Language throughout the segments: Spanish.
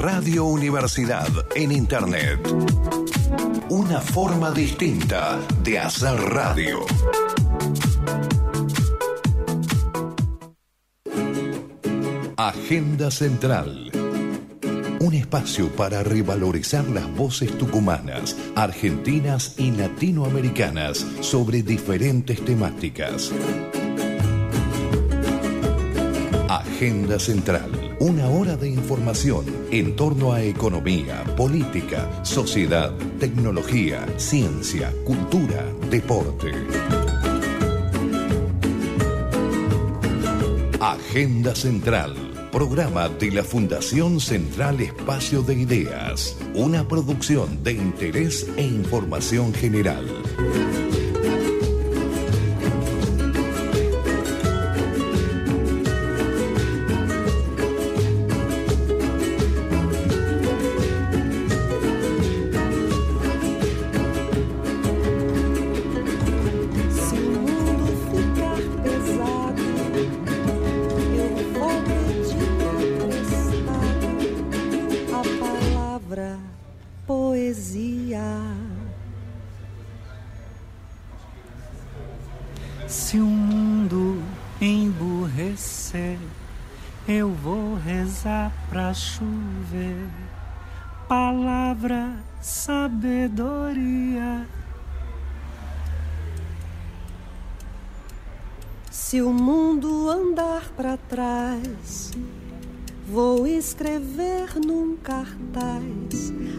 Radio Universidad en Internet. Una forma distinta de hacer radio. Agenda Central. Un espacio para revalorizar las voces tucumanas, argentinas y latinoamericanas sobre diferentes temáticas. Agenda Central. Una hora de información en torno a economía, política, sociedad, tecnología, ciencia, cultura, deporte. Agenda Central. Programa de la Fundación Central Espacio de Ideas. Una producción de interés e información general.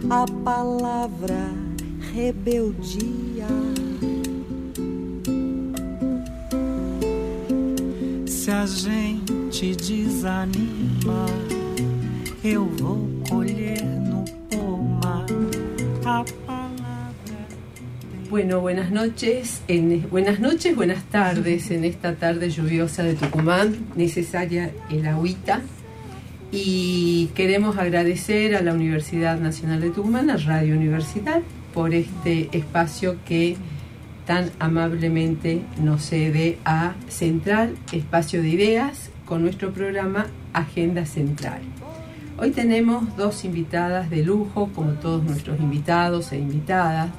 A palavra rebeldia. Se a gente desanima, eu vou colher no pomar a. Bueno, buenas noches, en, buenas noches, buenas tardes en esta tarde lluviosa de Tucumán, necesaria el agüita y queremos agradecer a la Universidad Nacional de Tucumán, a Radio Universidad, por este espacio que tan amablemente nos cede a Central Espacio de Ideas con nuestro programa Agenda Central. Hoy tenemos dos invitadas de lujo, como todos nuestros invitados e invitadas,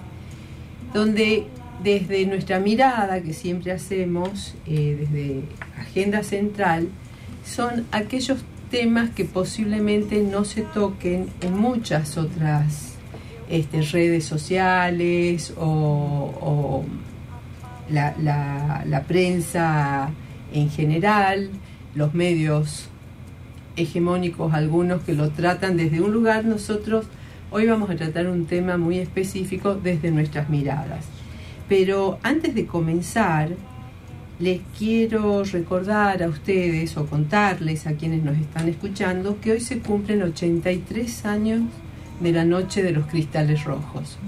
donde desde nuestra mirada que siempre hacemos, eh, desde Agenda Central, son aquellos temas que posiblemente no se toquen en muchas otras este, redes sociales o, la, prensa en general, los medios hegemónicos, algunos que lo tratan desde un lugar, nosotros hoy vamos a tratar un tema muy específico desde nuestras miradas. Pero antes de comenzar, les quiero recordar a ustedes o contarles a quienes nos están escuchando que hoy se cumplen 83 años de la Noche de los Cristales Rojos.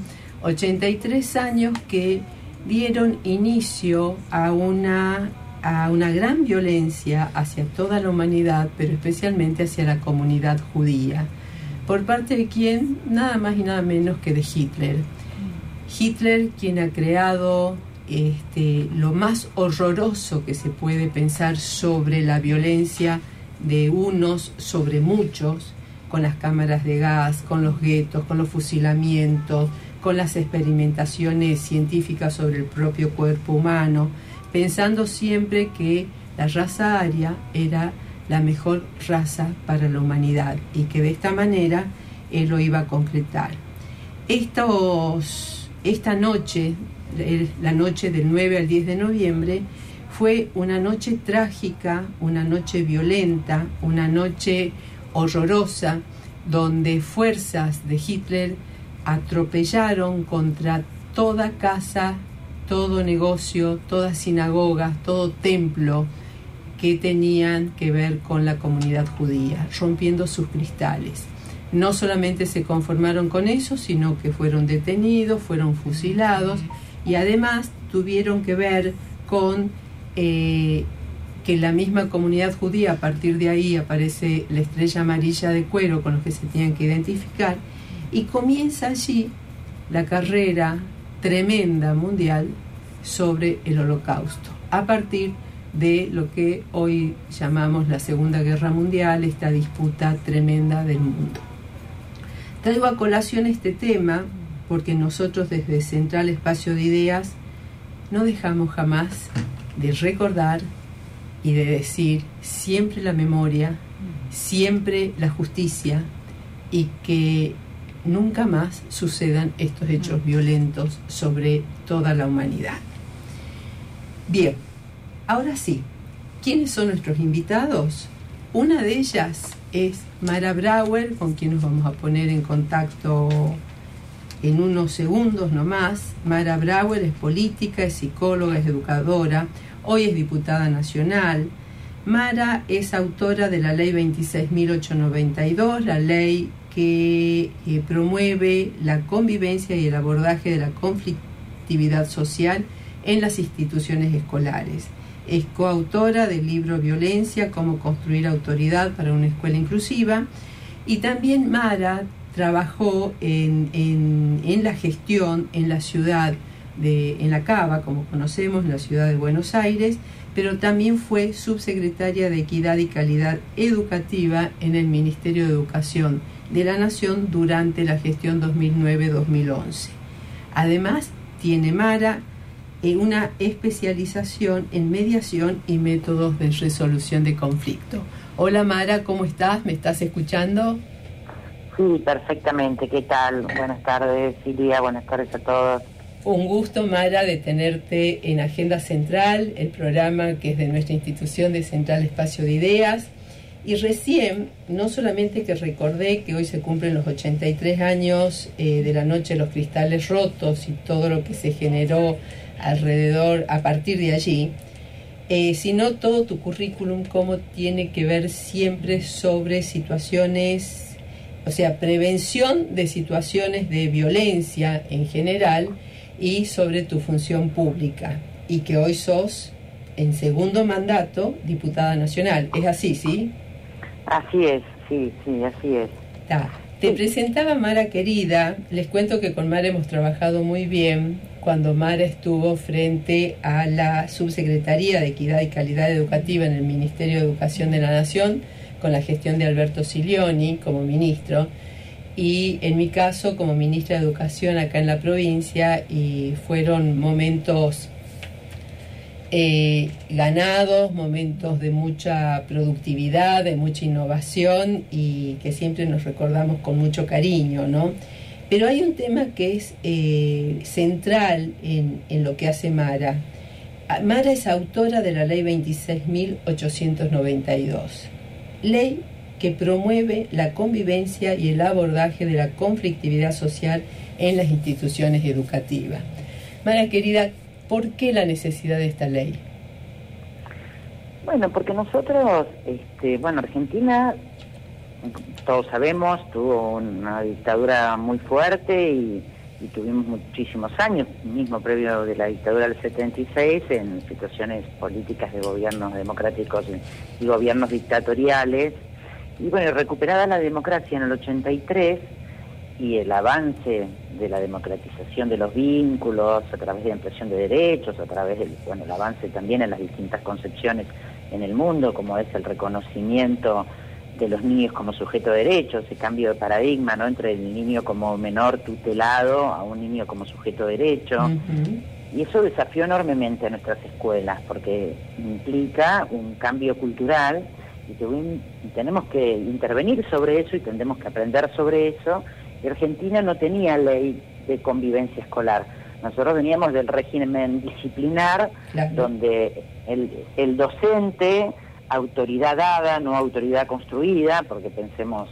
83 años que dieron inicio a una, a una gran violencia hacia toda la humanidad, pero especialmente hacia la comunidad judía, por parte de quien nada más y nada menos que de Hitler. Hitler, quien ha creado este, lo más horroroso que se puede pensar sobre la violencia de unos sobre muchos, con las cámaras de gas, con los guetos, con los fusilamientos, con las experimentaciones científicas sobre el propio cuerpo humano, pensando siempre que la raza aria era la mejor raza para la humanidad y que de esta manera él lo iba a concretar. Estos, esta noche la noche del 9 al 10 de noviembre, fue una noche trágica, una noche violenta, una noche horrorosa, donde fuerzas de Hitler atropellaron contra toda casa, todo negocio, toda sinagoga, todo templo que tenían que ver con la comunidad judía, rompiendo sus cristales. No solamente se conformaron con eso, sino que fueron detenidos, fueron fusilados y además tuvieron que ver con eh, que la misma comunidad judía, a partir de ahí aparece la estrella amarilla de cuero con los que se tenían que identificar, y comienza allí la carrera tremenda mundial sobre el holocausto, a partir de lo que hoy llamamos la Segunda Guerra Mundial, esta disputa tremenda del mundo. Traigo a colación este tema porque nosotros desde Central Espacio de Ideas no dejamos jamás de recordar y de decir siempre la memoria, siempre la justicia y que nunca más sucedan estos hechos violentos sobre toda la humanidad. Bien, ahora sí, ¿quiénes son nuestros invitados? Una de ellas es Mara Brauer, con quien nos vamos a poner en contacto en unos segundos nomás. Mara Brauer es política, es psicóloga, es educadora, hoy es diputada nacional. Mara es autora de la ley 26.892, la ley que eh, promueve la convivencia y el abordaje de la conflictividad social en las instituciones escolares. Es coautora del libro Violencia, cómo construir autoridad para una escuela inclusiva. Y también Mara trabajó en, en, la gestión en la ciudad de, en la Cava, como conocemos, en la ciudad de Buenos Aires, pero también fue subsecretaria de Equidad y Calidad Educativa en el Ministerio de Educación de la Nación durante la gestión 2009-2011. Además, tiene Mara una especialización en mediación y métodos de resolución de conflicto. Hola Mara, ¿cómo estás? ¿Me estás escuchando? Sí, perfectamente. ¿Qué tal? Buenas tardes, Silvia. Buenas tardes a todos. Un gusto, Mara, de tenerte en Agenda Central, el programa que es de nuestra institución de Central Espacio de Ideas. Y recién, no solamente que recordé que hoy se cumplen los 83 años eh, de la Noche de los Cristales Rotos y todo lo que se generó alrededor a partir de allí, eh, sino todo tu currículum, cómo tiene que ver siempre sobre situaciones, o sea, prevención de situaciones de violencia en general y sobre tu función pública, y que hoy sos en segundo mandato diputada nacional. ¿Es así, sí? Así es, sí, sí, así es. Te presentaba Mara querida, les cuento que con Mara hemos trabajado muy bien cuando Mara estuvo frente a la Subsecretaría de Equidad y Calidad Educativa en el Ministerio de Educación de la Nación, con la gestión de Alberto Silioni como ministro, y en mi caso como ministra de Educación acá en la provincia, y fueron momentos eh, ganados, momentos de mucha productividad, de mucha innovación y que siempre nos recordamos con mucho cariño, ¿no? Pero hay un tema que es eh, central en, lo que hace Mara. Mara es autora de la ley 26.892, ley que promueve la convivencia y el abordaje de la conflictividad social en las instituciones educativas. Mara querida, ¿Por qué la necesidad de esta ley? Bueno, porque nosotros, este, bueno, Argentina, todos sabemos, tuvo una dictadura muy fuerte y, tuvimos muchísimos años, mismo previo de la dictadura del 76, en situaciones políticas de gobiernos democráticos y gobiernos dictatoriales. Y bueno, recuperada la democracia en el 83, y el avance de la democratización de los vínculos a través de la impresión de derechos, a través del bueno, el avance también en las distintas concepciones en el mundo, como es el reconocimiento de los niños como sujeto de derechos, ese cambio de paradigma ¿no? entre el niño como menor tutelado a un niño como sujeto de derecho. Y eso desafió enormemente a nuestras escuelas, porque implica un cambio cultural y que tenemos que intervenir sobre eso y tendremos que aprender sobre eso Argentina no tenía ley de convivencia escolar. Nosotros veníamos del régimen disciplinar, donde el, docente, autoridad dada, no autoridad construida, porque pensemos,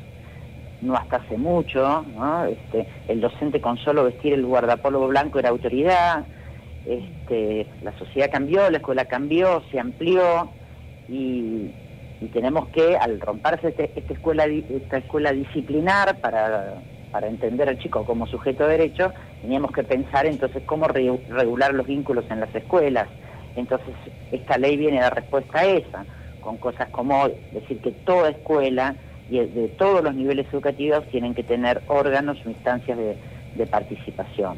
no hasta hace mucho, Este, el docente con solo vestir el guardapolvo blanco era autoridad, este, la sociedad cambió, la escuela cambió, se amplió y, tenemos que, al romperse este, esta, escuela, esta escuela disciplinar para para entender al chico como sujeto de derecho, teníamos que pensar entonces cómo regular los vínculos en las escuelas. Entonces, esta ley viene a dar respuesta a esa, con cosas como decir que toda escuela y de todos los niveles educativos tienen que tener órganos o instancias de, participación.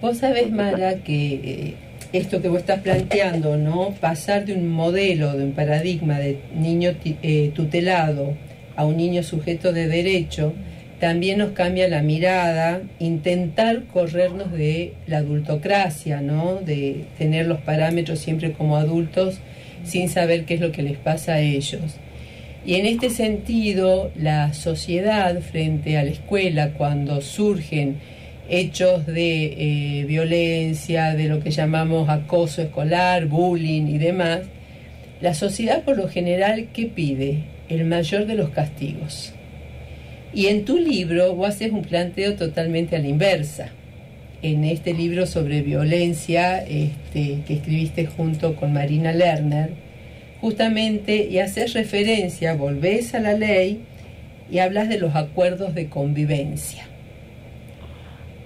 Vos sabés, Mara, que eh, esto que vos estás planteando, ¿no? Pasar de un modelo, de un paradigma de niño eh, tutelado a un niño sujeto de derecho, también nos cambia la mirada, intentar corrernos de la adultocracia, ¿no? De tener los parámetros siempre como adultos sin saber qué es lo que les pasa a ellos. Y en este sentido, la sociedad frente a la escuela, cuando surgen hechos de eh, violencia, de lo que llamamos acoso escolar, bullying y demás, la sociedad por lo general, ¿qué pide? El mayor de los castigos. Y en tu libro vos haces un planteo totalmente a la inversa. En este libro sobre violencia este, que escribiste junto con Marina Lerner, justamente y haces referencia, volvés a la ley y hablas de los acuerdos de convivencia.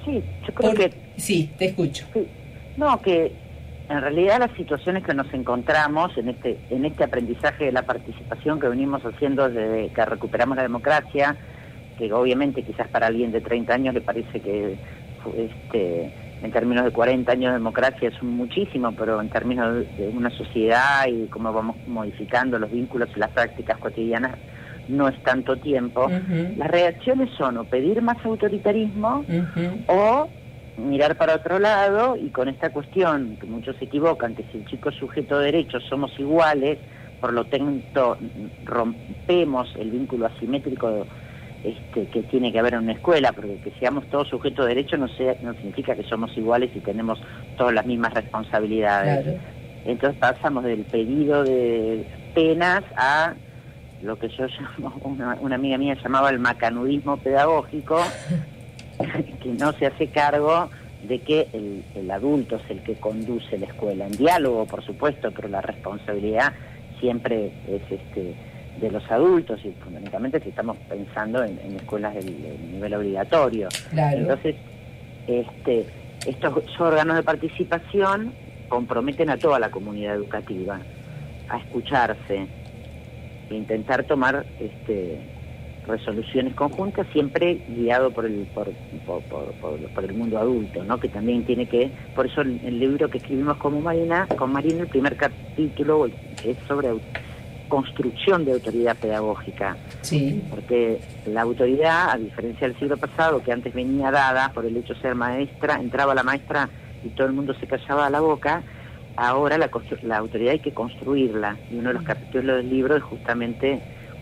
Sí, yo creo que... Sí, te escucho. No, que en realidad las situaciones que nos encontramos en este, en este aprendizaje de la participación que venimos haciendo desde que recuperamos la democracia, que obviamente quizás para alguien de 30 años le parece que este, en términos de 40 años de democracia es muchísimo, pero en términos de una sociedad y cómo vamos modificando los vínculos y las prácticas cotidianas no es tanto tiempo. Las reacciones son o pedir más autoritarismo o mirar para otro lado y con esta cuestión que muchos se equivocan, que si el chico es sujeto de derechos somos iguales, por lo tanto rompemos el vínculo asimétrico este, que tiene que haber en una escuela, porque que seamos todos sujetos de derechos no, no significa que somos iguales y tenemos todas las mismas responsabilidades. Entonces pasamos del pedido de penas a lo que yo llamo, una, amiga mía llamaba el macanudismo pedagógico, que no se hace cargo de que el, el, adulto es el que conduce la escuela, en diálogo por supuesto, pero la responsabilidad siempre es este de los adultos y fundamentalmente si estamos pensando en, escuelas del, nivel obligatorio. Entonces, este, estos órganos de participación comprometen a toda la comunidad educativa a escucharse, e intentar tomar este, resoluciones conjuntas, siempre guiado por el, por, por, el mundo adulto, ¿no? que también tiene que, por eso el, el libro que escribimos como Marina, con Marina, el primer capítulo es sobre construcción de autoridad pedagógica. Sí. Porque la autoridad, a diferencia del siglo pasado, que antes venía dada por el hecho de ser maestra, entraba la maestra y todo el mundo se callaba la boca, ahora la, la autoridad hay que construirla. Y uno de los mm. capítulos del libro es justamente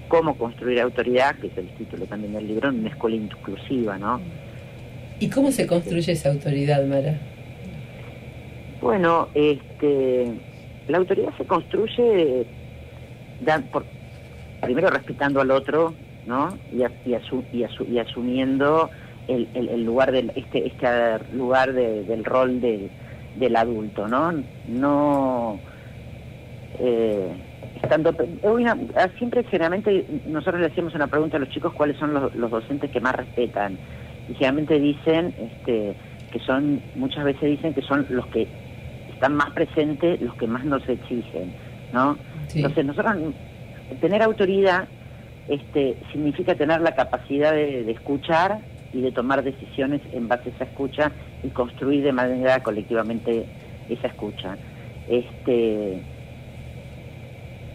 cómo construir autoridad, que es el título también del libro, en una escuela inclusiva, ¿no? ¿Y cómo se construye esa autoridad, Mara? Bueno, este, la autoridad se construye por, primero respetando al otro, ¿no? Y, y, asumiendo el, lugar del este este lugar del rol del adulto, ¿no? No eh, estando siempre generalmente nosotros le hacemos una pregunta a los chicos cuáles son los, los docentes que más respetan y generalmente dicen este que son muchas veces dicen que son los que están más presentes los que más nos exigen no entonces, nosotros, tener autoridad este, significa tener la capacidad de, escuchar y de tomar decisiones en base a esa escucha y construir de manera colectivamente esa escucha. Este,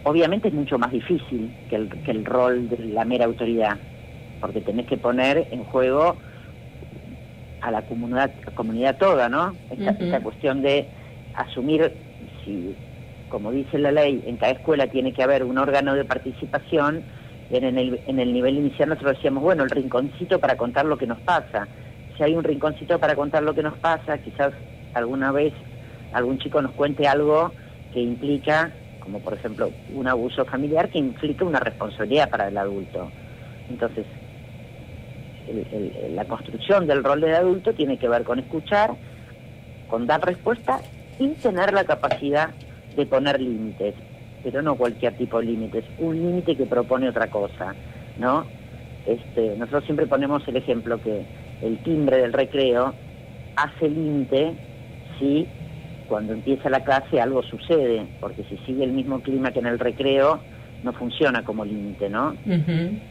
obviamente es mucho más difícil que el, que el rol de la mera autoridad, porque tenés que poner en juego a la comunidad, comunidad toda, ¿no? Esta, esta cuestión de asumir si como dice la ley, en cada escuela tiene que haber un órgano de participación, en el, en el nivel inicial nosotros decíamos, bueno, el rinconcito para contar lo que nos pasa. Si hay un rinconcito para contar lo que nos pasa, quizás alguna vez algún chico nos cuente algo que implica, como por ejemplo un abuso familiar, que implica una responsabilidad para el adulto. Entonces, la construcción del rol del adulto tiene que ver con escuchar, con dar respuesta y tener la capacidad de poner límites, pero no cualquier tipo de límites, un límite que propone otra cosa, ¿no? Este, nosotros siempre ponemos el ejemplo que el timbre del recreo hace límite si cuando empieza la clase algo sucede, porque si sigue el mismo clima que en el recreo, no funciona como límite, ¿no?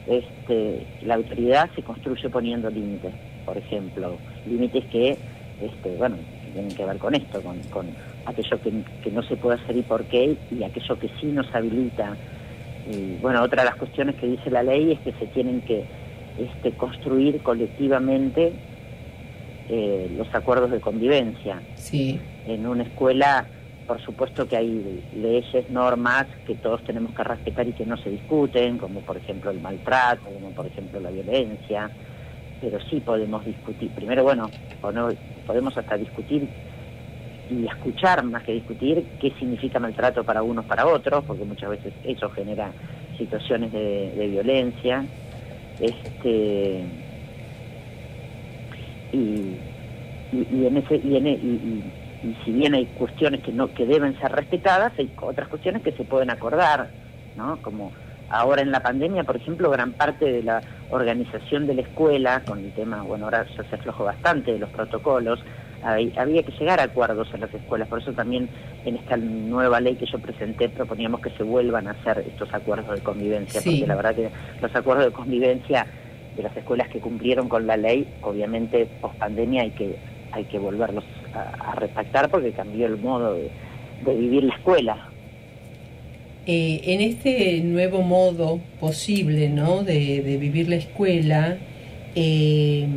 este, la autoridad se construye poniendo límites, por ejemplo, límites que, este, bueno, tienen que ver con esto, con, con aquello que, no se puede hacer y por qué, y aquello que sí nos habilita. Y bueno, otra de las cuestiones que dice la ley es que se tienen que este, construir colectivamente eh, los acuerdos de convivencia. Sí. En una escuela, por supuesto que hay leyes, normas que todos tenemos que respetar y que no se discuten, como por ejemplo el maltrato, como por ejemplo la violencia, pero sí podemos discutir. Primero, bueno, podemos hasta discutir y escuchar más que discutir qué significa maltrato para unos para otros, porque muchas veces eso genera situaciones de, violencia. Este, y, ese y, en, e, y, y, si bien hay cuestiones que no que deben ser respetadas, hay otras cuestiones que se pueden acordar, ¿no? Como ahora en la pandemia, por ejemplo, gran parte de la organización de la escuela, con el tema, bueno, ahora ya se aflojó bastante de los protocolos, había que llegar a acuerdos en las escuelas, por eso también en esta nueva ley que yo presenté proponíamos que se vuelvan a hacer estos acuerdos de convivencia, porque la verdad que los acuerdos de convivencia de las escuelas que cumplieron con la ley, obviamente post pandemia hay que hay que volverlos a, repactar porque cambió el modo de, vivir la escuela. Eh, en este nuevo modo posible ¿no? de, vivir la escuela, eh,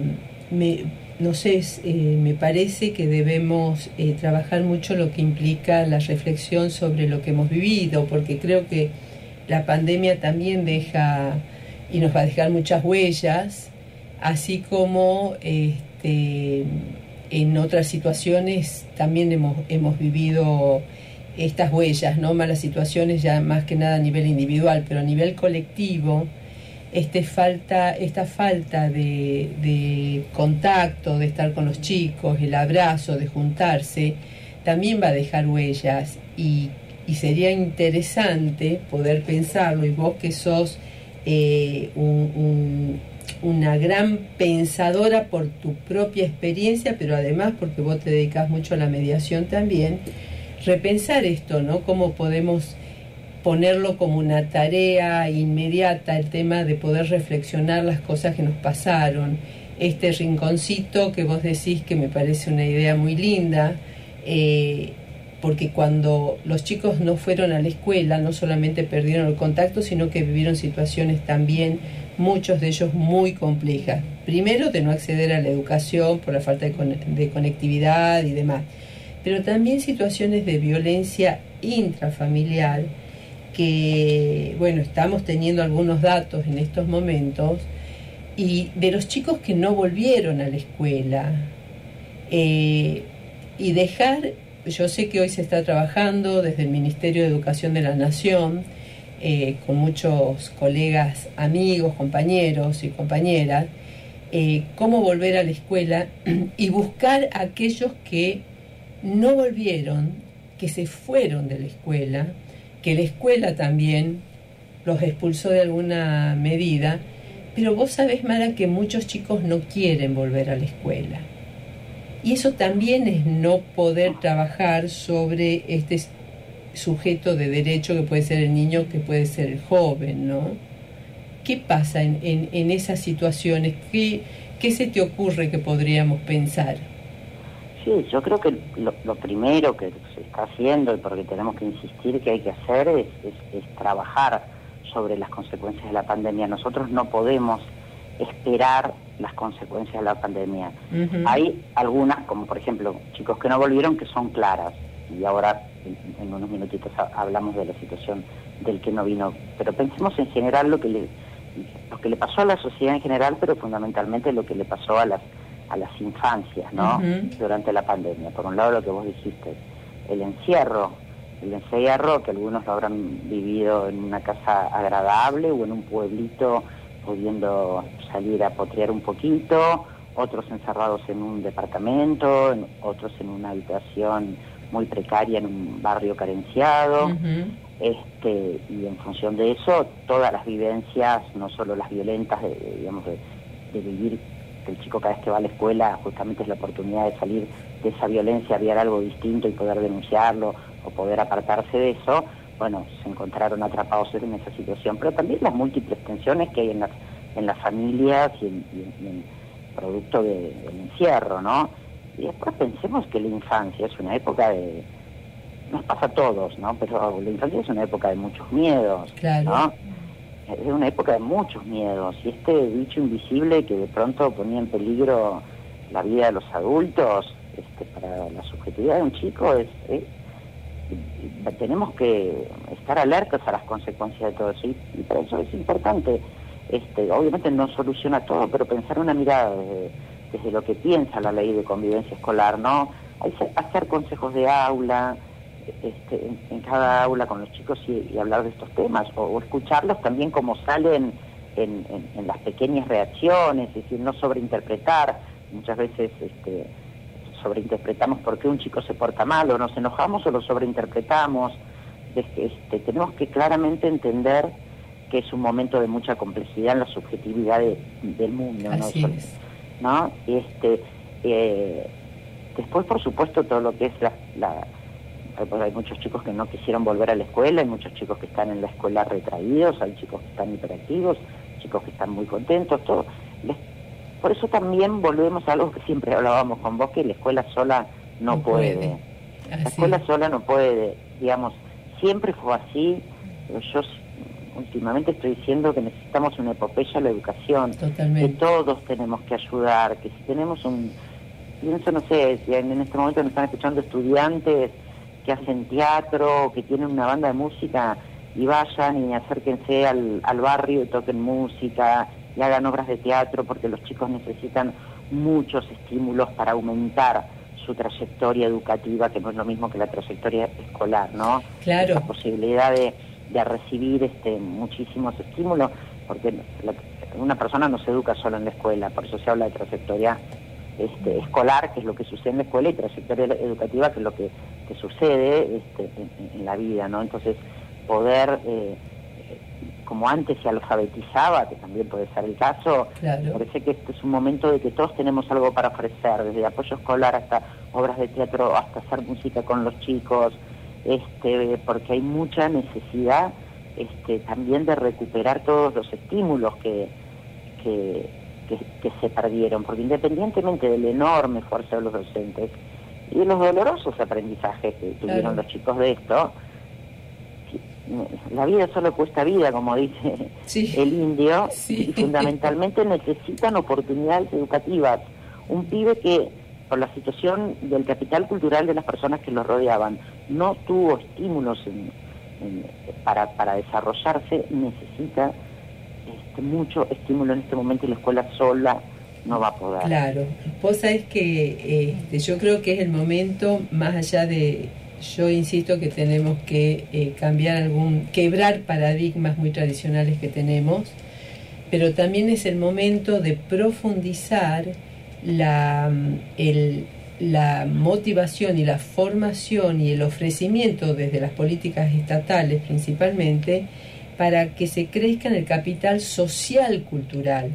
me, no sé, eh, me parece que debemos eh, trabajar mucho lo que implica la reflexión sobre lo que hemos vivido, porque creo que la pandemia también deja y nos va a dejar muchas huellas, así como este, en otras situaciones también hemos, hemos vivido estas huellas, ¿no? Malas situaciones ya más que nada a nivel individual, pero a nivel colectivo este falta, esta falta de, contacto, de estar con los chicos, el abrazo, de juntarse, también va a dejar huellas y, sería interesante poder pensarlo y vos que sos eh, una gran pensadora por tu propia experiencia, pero además porque vos te dedicas mucho a la mediación también, repensar esto, ¿no? Cómo podemos ponerlo como una tarea inmediata, el tema de poder reflexionar las cosas que nos pasaron. Este rinconcito que vos decís que me parece una idea muy linda, eh, porque cuando los chicos no fueron a la escuela, no solamente perdieron el contacto, sino que vivieron situaciones también, muchos de ellos muy complejas. Primero, de no acceder a la educación por la falta de conectividad y demás, pero también situaciones de violencia intrafamiliar que, bueno, estamos teniendo algunos datos en estos momentos, y de los chicos que no volvieron a la escuela, eh, y dejar, yo sé que hoy se está trabajando desde el Ministerio de Educación de la Nación, eh, con muchos colegas, amigos, compañeros y compañeras, eh, cómo volver a la escuela y buscar a aquellos que no volvieron, que se fueron de la escuela, que la escuela también los expulsó de alguna medida, pero vos sabés, Mara, que muchos chicos no quieren volver a la escuela. Y eso también es no poder trabajar sobre este sujeto de derecho que puede ser el niño, que puede ser el joven, ¿no? ¿Qué pasa en, en, esas situaciones? ¿Qué, ¿Qué se te ocurre que podríamos pensar? Sí, yo creo que lo, primero que se está haciendo y porque tenemos que insistir que hay que hacer es, trabajar sobre las consecuencias de la pandemia. Nosotros no podemos esperar las consecuencias de la pandemia. Hay algunas, como por ejemplo chicos que no volvieron, que son claras. Y ahora en, unos minutitos hablamos de la situación del que no vino. Pero pensemos en general lo que le, lo que le pasó a la sociedad en general, pero fundamentalmente lo que le pasó a las a las infancias, ¿no? Durante la pandemia. Por un lado lo que vos dijiste, el encierro, el encierro que algunos lo habrán vivido en una casa agradable o en un pueblito pudiendo salir a potrear un poquito, otros encerrados en un departamento, otros en una habitación muy precaria en un barrio carenciado. este, y en función de eso, todas las vivencias, no solo las violentas, de, digamos, de, de vivir el chico cada vez que va a la escuela justamente es la oportunidad de salir de esa violencia, ver algo distinto y poder denunciarlo o poder apartarse de eso, bueno, se encontraron atrapados en esa situación, pero también las múltiples tensiones que hay en las, en las familias y en, producto del encierro, ¿no? Y después pensemos que la infancia es una época de, nos pasa a todos, ¿no? Pero la infancia es una época de muchos miedos, ¿no? Es una época de muchos miedos y este bicho invisible que de pronto ponía en peligro la vida de los adultos, este, para la subjetividad de un chico es, tenemos que estar alertas a las consecuencias de todo eso y, por eso es importante, este, obviamente no soluciona todo, pero pensar una mirada desde, lo que piensa la ley de convivencia escolar, ¿no? Hacer consejos de aula, este, en, cada aula con los chicos y, hablar de estos temas, o, escucharlos también como salen en, las pequeñas reacciones, es decir, no sobreinterpretar, muchas veces este, sobreinterpretamos por qué un chico se porta mal, o nos enojamos o lo sobreinterpretamos, este, tenemos que claramente entender que es un momento de mucha complejidad en la subjetividad del mundo, ¿no? Este, eh, después, por supuesto, todo lo que es la pues hay muchos chicos que no quisieron volver a la escuela, hay muchos chicos que están en la escuela retraídos, hay chicos que están hiperactivos, chicos que están muy contentos, todo. por eso también volvemos a algo que siempre hablábamos con vos, que la escuela sola no, puede. La escuela sola no puede, digamos, siempre fue así, pero yo últimamente estoy diciendo que necesitamos una epopeya a la educación, que todos tenemos que ayudar, que si tenemos un pienso, no sé, si en este momento nos están escuchando estudiantes que hacen teatro, que tienen una banda de música y vayan y acérquense al, al barrio y toquen música y hagan obras de teatro porque los chicos necesitan muchos estímulos para aumentar su trayectoria educativa, que no es lo mismo que la trayectoria escolar, ¿no? Claro. La posibilidad de, de recibir este, muchísimos estímulos, porque una persona no se educa solo en la escuela, por eso se habla de trayectoria este, escolar, que es lo que sucede en la escuela, y trayectoria educativa, que es lo que, sucede este, en, la vida, ¿no? Entonces, poder, eh, como antes se alfabetizaba, que también puede ser el caso, parece que este es un momento de que todos tenemos algo para ofrecer, desde apoyo escolar hasta obras de teatro, hasta hacer música con los chicos, este, porque hay mucha necesidad este, también de recuperar todos los estímulos que, que que, se perdieron, porque independientemente del enorme esfuerzo de los docentes y de los dolorosos aprendizajes que tuvieron los chicos de esto, la vida solo cuesta vida, como dice el indio, y fundamentalmente necesitan oportunidades educativas. Un pibe que, por la situación del capital cultural de las personas que lo rodeaban, no tuvo estímulos para, para desarrollarse, necesita mucho estímulo en este momento y la escuela sola no va a poder. Claro, vos sabés que este, yo creo que es el momento, más allá de, yo insisto que tenemos que eh, cambiar algún, quebrar paradigmas muy tradicionales que tenemos, pero también es el momento de profundizar la, la motivación y la formación y el ofrecimiento desde las políticas estatales principalmente para que se crezca en el capital social cultural,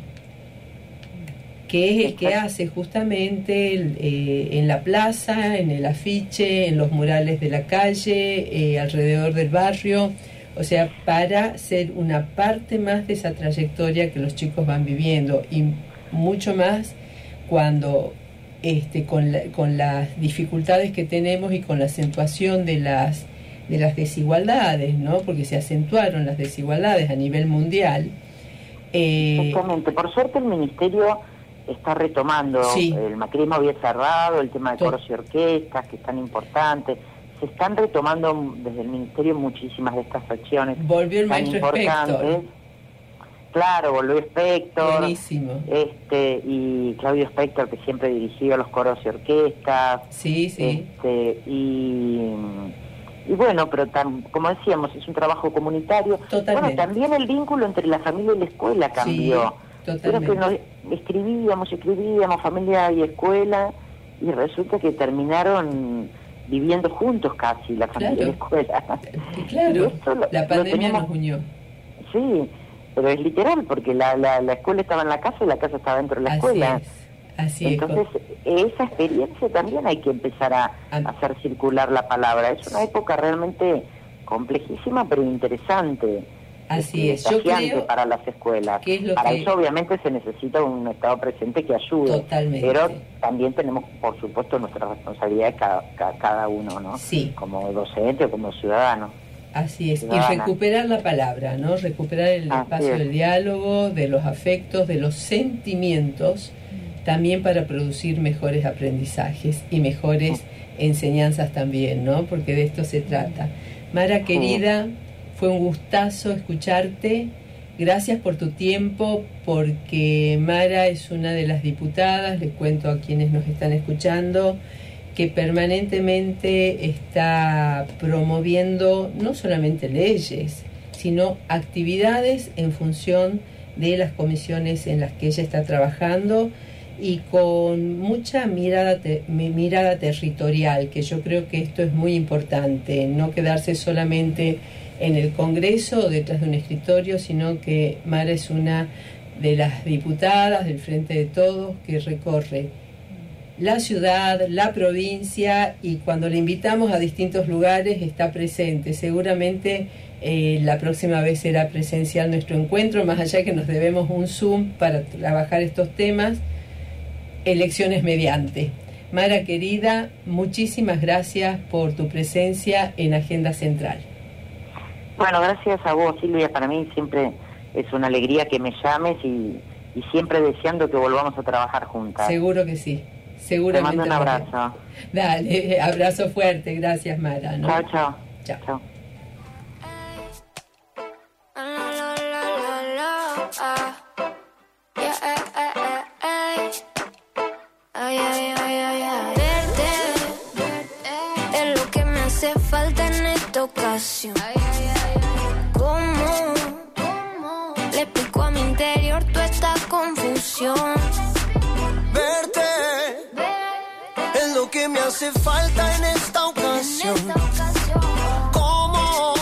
que es el que hace justamente eh, en la plaza, en el afiche, en los murales de la calle, eh, alrededor del barrio, o sea, para ser una parte más de esa trayectoria que los chicos van viviendo y mucho más cuando este, con, con las dificultades que tenemos y con la acentuación de las de las desigualdades, ¿no? Porque se acentuaron las desigualdades a nivel mundial. Eh, Exactamente. Por suerte el ministerio está retomando. El macrismo había cerrado, el tema de coros y orquestas, que es tan importante. Se están retomando desde el ministerio muchísimas de estas acciones. Volvió el maestro importantes. Claro, volvió Spector. Buenísimo. Este, y Claudio Spector, que siempre dirigió los coros y orquestas. Sí, sí. Este, y y bueno, pero como decíamos, es un trabajo comunitario. Bueno, también el vínculo entre la familia y la escuela cambió. Sí, Creo que nos escribíamos, escribíamos, familia y escuela, y resulta que terminaron viviendo juntos casi, la familia y la escuela. Claro, la pandemia nos unió. Sí, pero es literal, porque la, la, la, escuela estaba en la casa y la casa estaba dentro de la escuela. Entonces, esa experiencia también hay que empezar a, hacer circular la palabra. Es una época realmente complejísima, pero interesante. Así es, yo creo para las escuelas. para eso obviamente se necesita un Estado presente que ayude. Totalmente. Pero también tenemos, por supuesto, nuestra responsabilidad cada, cada, uno, ¿no? Sí. Como docente o como ciudadano. Así es, y recuperar la palabra, ¿no? Recuperar el Así espacio es. del diálogo, de los afectos, de los sentimientos, también para producir mejores aprendizajes y mejores enseñanzas también, ¿no? Porque de esto se trata. Mara querida, fue un gustazo escucharte. Gracias por tu tiempo, porque Mara es una de las diputadas, les cuento a quienes nos están escuchando, que permanentemente está promoviendo no solamente leyes, sino actividades en función de las comisiones en las que ella está trabajando y con mucha mirada, te- mi- mirada territorial, que yo creo que esto es muy importante, no quedarse solamente en el Congreso o detrás de un escritorio, sino que Mara es una de las diputadas del Frente de Todos que recorre la ciudad, la provincia y cuando le invitamos a distintos lugares está presente. Seguramente eh, la próxima vez será presencial nuestro encuentro, más allá que nos debemos un Zoom para trabajar estos temas, elecciones mediante. Mara querida, muchísimas gracias por tu presencia en Agenda Central. Bueno, gracias a vos, Silvia. Para mí siempre es una alegría que me llames y, y siempre deseando que volvamos a trabajar juntas. Seguro que sí. Te Seguramente. mando un abrazo. Dale, abrazo fuerte. Gracias, Mara. ¿no? Chao, chao. Chao. Chao. ¿Cómo le explico a mi interior toda esta confusión? Verte es lo que me hace falta en esta ocasión. ¿Cómo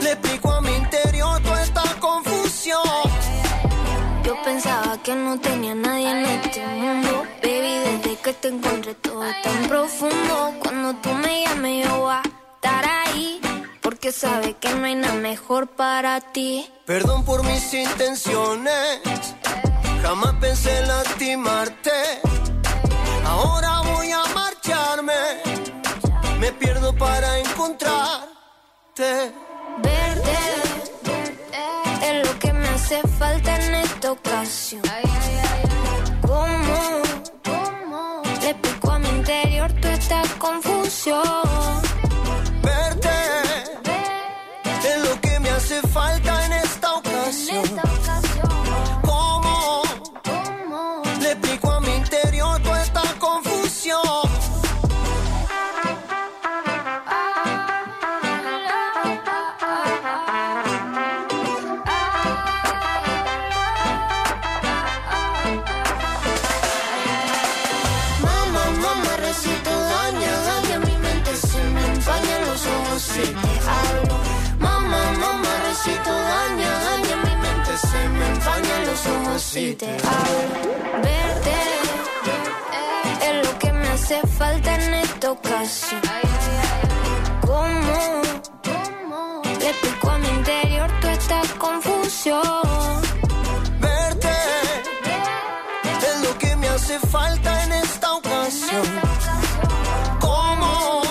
le explico a mi interior toda esta confusión? Yo pensaba que no tenía nadie en este mundo. Baby, desde que te encontré todo es tan profundo. Cuando tú me llames, yo voy ahí. Porque sabes que no hay nada mejor para ti. Perdón por mis intenciones, jamás pensé en lastimarte. Ahora voy a marcharme, me pierdo para encontrarte. Verte es lo que me hace falta en esta ocasión. Verte es lo que me hace falta en esta ocasión. ¿Cómo le explico a mi interior toda esta confusión? Verte es lo que me hace falta en esta ocasión. ¿Cómo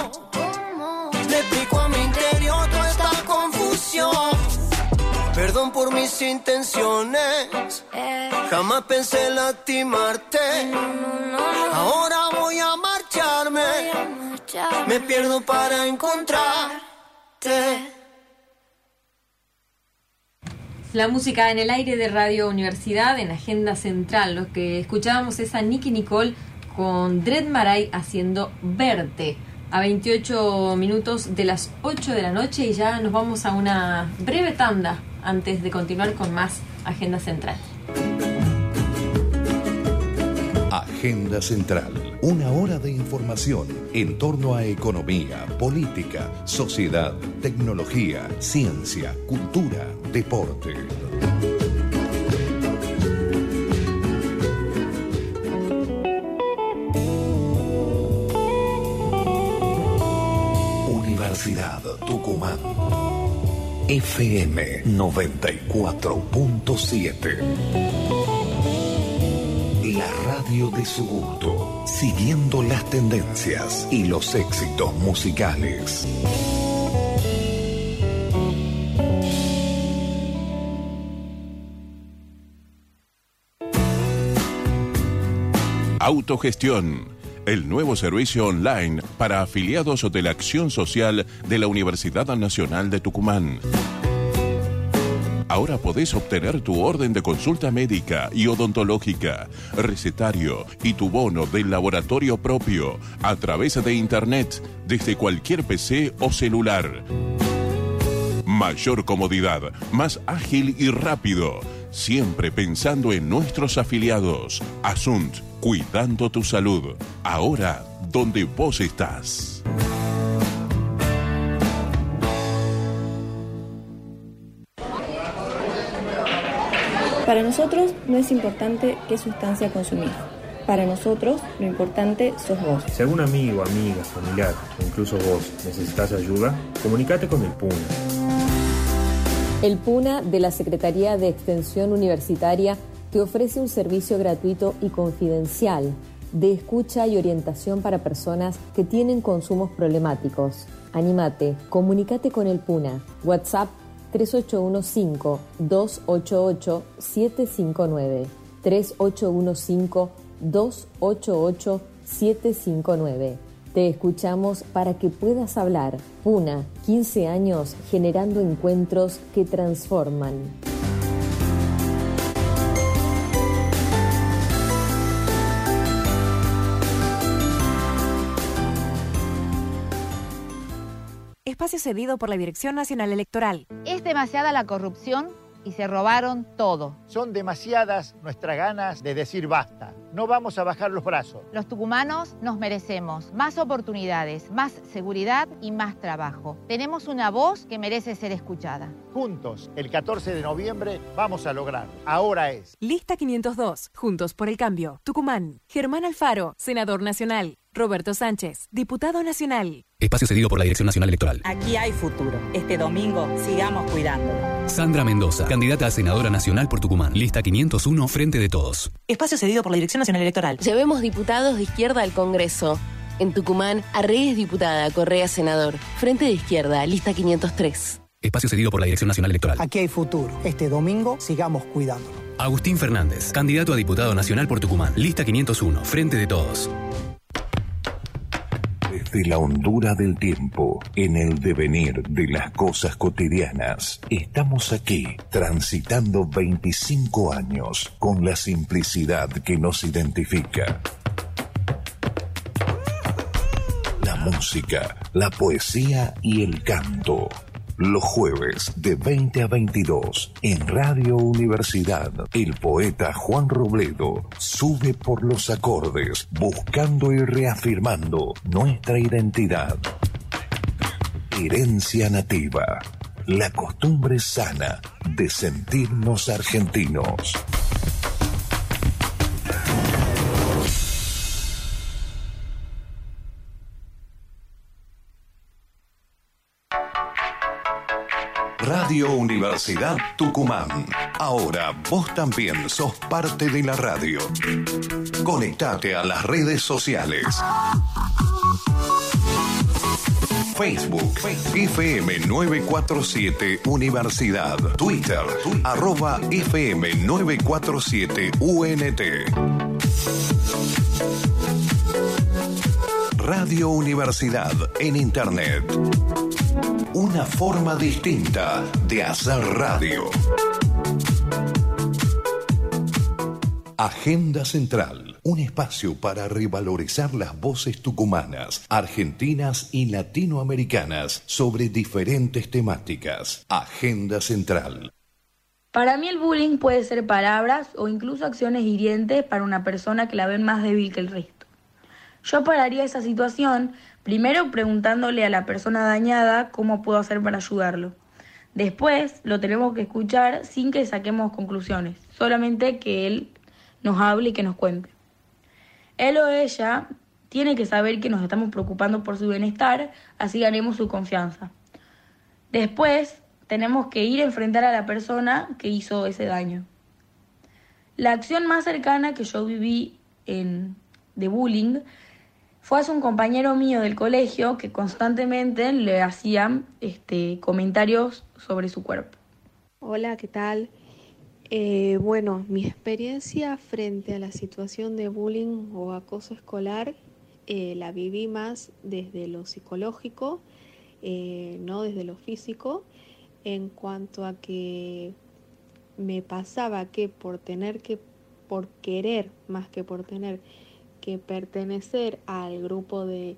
le explico a mi interior toda esta confusión? Perdón por mis intenciones, jamás pensé en lastimarte. Ahora voy a marcharme, marcha. me pierdo para encontrarte. La música en el aire de Radio Universidad en Agenda Central. Lo que escuchábamos es a Nicky Nicole con Dread Maray haciendo Verte a 28 minutos de las 8 de la noche y ya nos vamos a una breve tanda antes de continuar con más Agenda Central. Agenda Central. Una hora de información en torno a economía, política, sociedad, tecnología, ciencia, cultura, deporte. Universidad Tucumán. FM 94.7. La radio de su gusto, siguiendo las tendencias y los éxitos musicales. Autogestión, el nuevo servicio online para afiliados de la Acción Social de la Universidad Nacional de Tucumán. Ahora podés obtener tu orden de consulta médica y odontológica, recetario y tu bono del laboratorio propio a través de Internet desde cualquier PC o celular. Mayor comodidad, más ágil y rápido, siempre pensando en nuestros afiliados. Asunt, cuidando tu salud, ahora donde vos estás. Para nosotros no es importante qué sustancia consumir. Para nosotros lo importante sos vos. Si algún amigo, amiga, familiar o incluso vos necesitas ayuda, comunícate con el PUNA. El PUNA de la Secretaría de Extensión Universitaria te ofrece un servicio gratuito y confidencial de escucha y orientación para personas que tienen consumos problemáticos. Anímate, comunícate con el PUNA. WhatsApp 3815-288-759. 3815-288-759. Te escuchamos para que puedas hablar. Puna, 15 años generando encuentros que transforman. Espacio cedido por la Dirección Nacional Electoral. Es demasiada la corrupción y se robaron todo. Son demasiadas nuestras ganas de decir basta. No vamos a bajar los brazos. Los tucumanos nos merecemos más oportunidades, más seguridad y más trabajo. Tenemos una voz que merece ser escuchada. Juntos, el 14 de noviembre, vamos a lograrlo. Ahora es. Lista 502, Juntos por el Cambio. Tucumán. Germán Alfaro, Senador Nacional. Roberto Sánchez, Diputado Nacional. Espacio cedido por la Dirección Nacional Electoral. Aquí hay futuro. Este domingo sigamos cuidándolo. Sandra Mendoza, candidata a senadora nacional por Tucumán. Lista 501, Frente de Todos. Espacio cedido por la Dirección Nacional Electoral. Llevemos diputados de izquierda al Congreso. En Tucumán, Arreyes diputada, Correa senador. Frente de izquierda, lista 503. Espacio cedido por la Dirección Nacional Electoral. Aquí hay futuro. Este domingo sigamos cuidándolo. Agustín Fernández, candidato a diputado nacional por Tucumán. Lista 501, Frente de Todos. Desde la hondura del tiempo, en el devenir de las cosas cotidianas, estamos aquí transitando 25 años con la simplicidad que nos identifica. La música, la poesía y el canto. Los jueves de 20 a 22 en Radio Universidad, el poeta Juan Robledo sube por los acordes buscando y reafirmando nuestra identidad. Herencia nativa, la costumbre sana de sentirnos argentinos. Radio Universidad Tucumán. Ahora vos también sos parte de la radio. Conectate a las redes sociales. Facebook, FM 947 Universidad. Twitter, arroba FM 947 UNT. Radio Universidad en Internet. Una forma distinta de hacer radio. Agenda Central, un espacio para revalorizar las voces tucumanas, argentinas y latinoamericanas sobre diferentes temáticas. Agenda Central. Para mí el bullying puede ser palabras o incluso acciones hirientes para una persona que la ven más débil que el resto. Yo pararía esa situación primero preguntándole a la persona dañada cómo puedo hacer para ayudarlo. Después lo tenemos que escuchar sin que saquemos conclusiones, solamente que él nos hable y que nos cuente. Él o ella tiene que saber que nos estamos preocupando por su bienestar, así ganemos su confianza. Después tenemos que ir a enfrentar a la persona que hizo ese daño. La acción más cercana que yo viví en, de bullying fue hace un compañero mío del colegio que constantemente le hacían este, comentarios sobre su cuerpo. Hola, ¿qué tal? Eh, bueno, mi experiencia frente a la situación de bullying o acoso escolar eh, la viví más desde lo psicológico, eh, no desde lo físico, en cuanto a que me pasaba que por tener que, por querer más que por tener que pertenecer al grupo de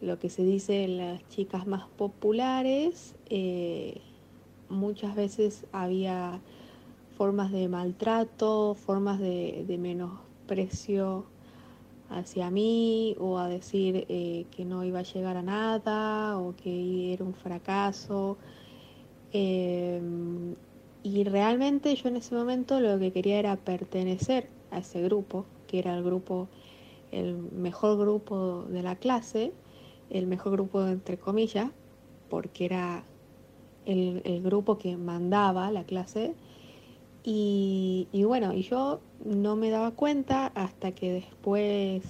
lo que se dice las chicas más populares, eh, muchas veces había formas de maltrato, formas de, de menosprecio hacia mí o a decir eh, que no iba a llegar a nada o que era un fracaso. Em, y realmente yo en ese momento lo que quería era pertenecer a ese grupo, que era el grupo, el mejor grupo de la clase, el mejor grupo entre comillas, porque era el, grupo que mandaba la clase. Y, bueno, y yo no me daba cuenta hasta que después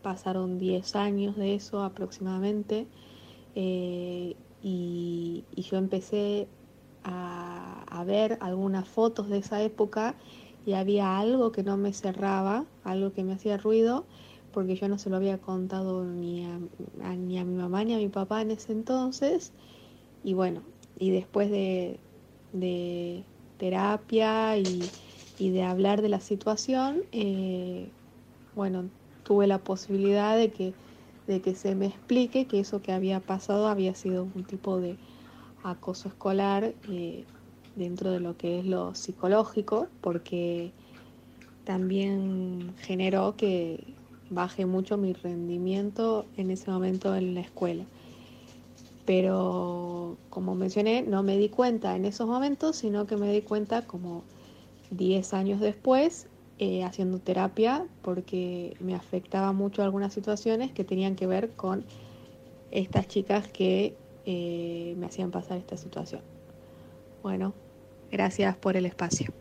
pasaron 10 años de eso aproximadamente eh, y, yo empecé a, ver algunas fotos de esa época y había algo que no me cerraba, algo que me hacía ruido porque yo no se lo había contado ni a, ni a mi mamá ni a mi papá en ese entonces. Y bueno, y después de, de terapia y, y, de hablar de la situación, eh, bueno, tuve la posibilidad de que, de que se me explique que eso que había pasado había sido un tipo de acoso escolar eh, dentro de lo que es lo psicológico, porque también generó que baje mucho mi rendimiento en ese momento en la escuela pero como mencioné, no me di cuenta en esos momentos, sino que me di cuenta como 10 años después, eh, haciendo terapia, porque me afectaba mucho algunas situaciones que tenían que ver con estas chicas que eh, me hacían pasar esta situación. Bueno, gracias por el espacio.